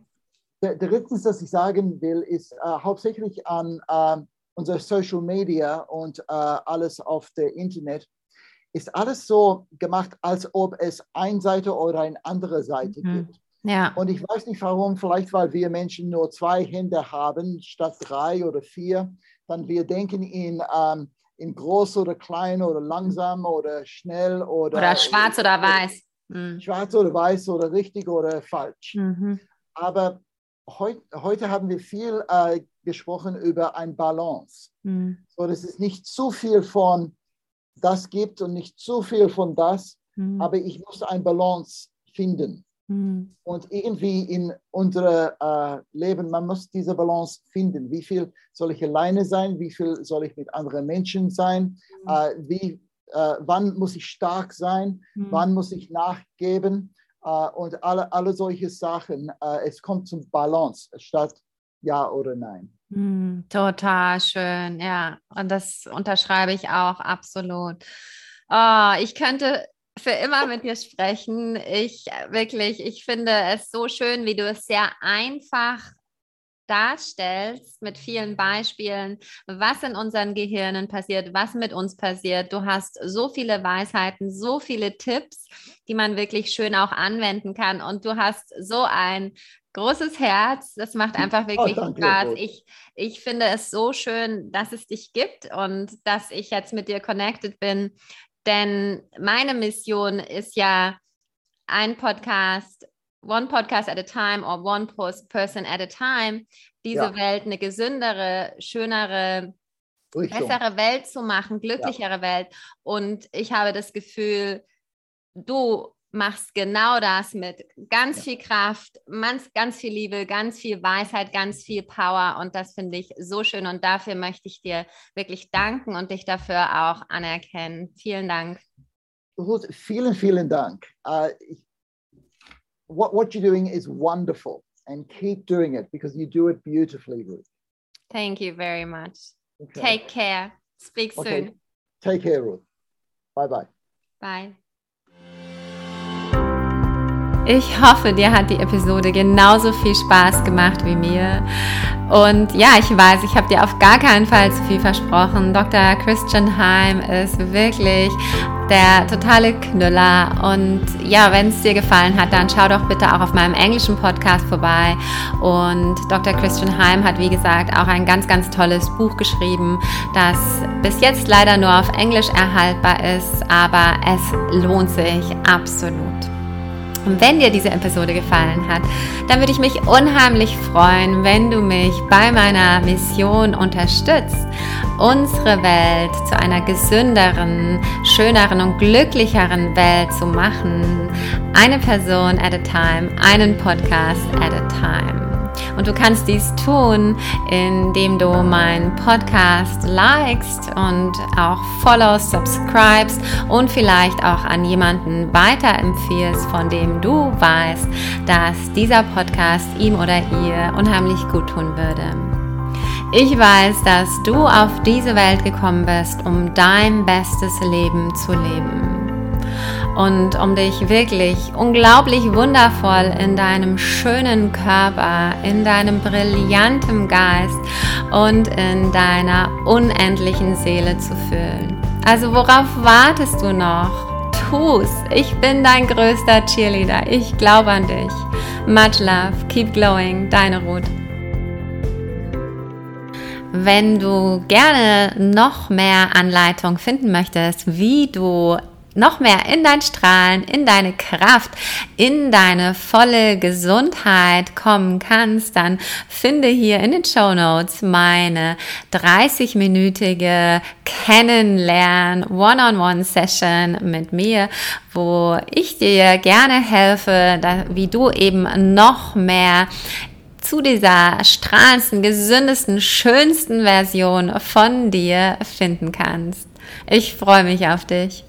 Der, drittens, was ich sagen will, ist äh, hauptsächlich an äh, unser Social Media und äh, alles auf der Internet ist alles so gemacht, als ob es eine Seite oder eine andere Seite mhm. gibt. Ja. Und ich weiß nicht warum, vielleicht weil wir Menschen nur zwei Hände haben statt drei oder vier, dann wir denken in, ähm, in groß oder klein oder langsam oder schnell oder. Oder schwarz oder weiß. Mhm. Schwarz oder weiß oder richtig oder falsch. Mhm. Aber heut, heute haben wir viel äh, gesprochen über ein Balance. Mhm. So, das ist nicht zu viel von das gibt und nicht zu viel von das, mhm. aber ich muss ein Balance finden. Mhm. Und irgendwie in unserem äh, Leben, man muss diese Balance finden. Wie viel soll ich alleine sein? Wie viel soll ich mit anderen Menschen sein? Äh, wie, äh, wann muss ich stark sein? Mhm. Wann muss ich nachgeben? Äh, und alle, alle solche Sachen. Äh, es kommt zum Balance statt ja oder nein. Mm, total schön, ja. Und das unterschreibe ich auch absolut. Oh, ich könnte für immer mit dir sprechen. Ich wirklich, ich finde es so schön, wie du es sehr einfach darstellst mit vielen Beispielen, was in unseren Gehirnen passiert, was mit uns passiert. Du hast so viele Weisheiten, so viele Tipps, die man wirklich schön auch anwenden kann. Und du hast so ein großes Herz. Das macht einfach wirklich oh, Spaß. Ich, ich finde es so schön, dass es dich gibt und dass ich jetzt mit dir connected bin. Denn meine Mission ist ja, ein Podcast one podcast at a time or one person at a time, diese ja. Welt eine gesündere, schönere, Richtung. bessere Welt zu machen, glücklichere ja. Welt. Und ich habe das Gefühl, du machst genau das mit ganz ja. viel Kraft, ganz, ganz viel Liebe, ganz viel Weisheit, ganz viel Power. Und das finde ich so schön. Und dafür möchte ich dir wirklich danken und dich dafür auch anerkennen. Vielen Dank. Ruth, vielen, vielen Dank. Uh, ich what, what you're doing is wonderful and keep doing it because you do it beautifully, Ruth. Thank you very much. Okay. Take care. Speak okay. soon. Take care, Ruth. Bye bye bye. Ich hoffe, dir hat die Episode genauso viel Spaß gemacht wie mir. Und ja, ich weiß, ich habe dir auf gar keinen Fall zu viel versprochen. Dr. Christian Heim ist wirklich der totale Knüller. Und ja, wenn es dir gefallen hat, dann schau doch bitte auch auf meinem englischen Podcast vorbei. Und Dr. Christian Heim hat, wie gesagt, auch ein ganz, ganz tolles Buch geschrieben, das bis jetzt leider nur auf Englisch erhaltbar ist, aber es lohnt sich absolut. Und wenn dir diese Episode gefallen hat, dann würde ich mich unheimlich freuen, wenn du mich bei meiner Mission unterstützt, unsere Welt zu einer gesünderen, schöneren und glücklicheren Welt zu machen. Eine Person at a time, einen Podcast at a time. Und du kannst dies tun, indem du meinen Podcast likest und auch followst, subscribest und vielleicht auch an jemanden weiterempfiehlst, von dem du weißt, dass dieser Podcast ihm oder ihr unheimlich gut tun würde. Ich weiß, dass du auf diese Welt gekommen bist, um dein bestes Leben zu leben und um dich wirklich unglaublich wundervoll in deinem schönen Körper, in deinem brillanten Geist und in deiner unendlichen Seele zu fühlen. Also worauf wartest du noch? Tu's. Ich bin dein größter Cheerleader. Ich glaube an dich. Much love. Keep glowing. Deine Ruth. Wenn du gerne noch mehr Anleitung finden möchtest, wie du noch mehr in dein Strahlen, in deine Kraft, in deine volle Gesundheit kommen kannst, dann finde hier in den Show Notes meine 30-minütige Kennenlern One-on-One-Session mit mir, wo ich dir gerne helfe, wie du eben noch mehr zu dieser strahlendsten, gesündesten, schönsten Version von dir finden kannst. Ich freue mich auf dich.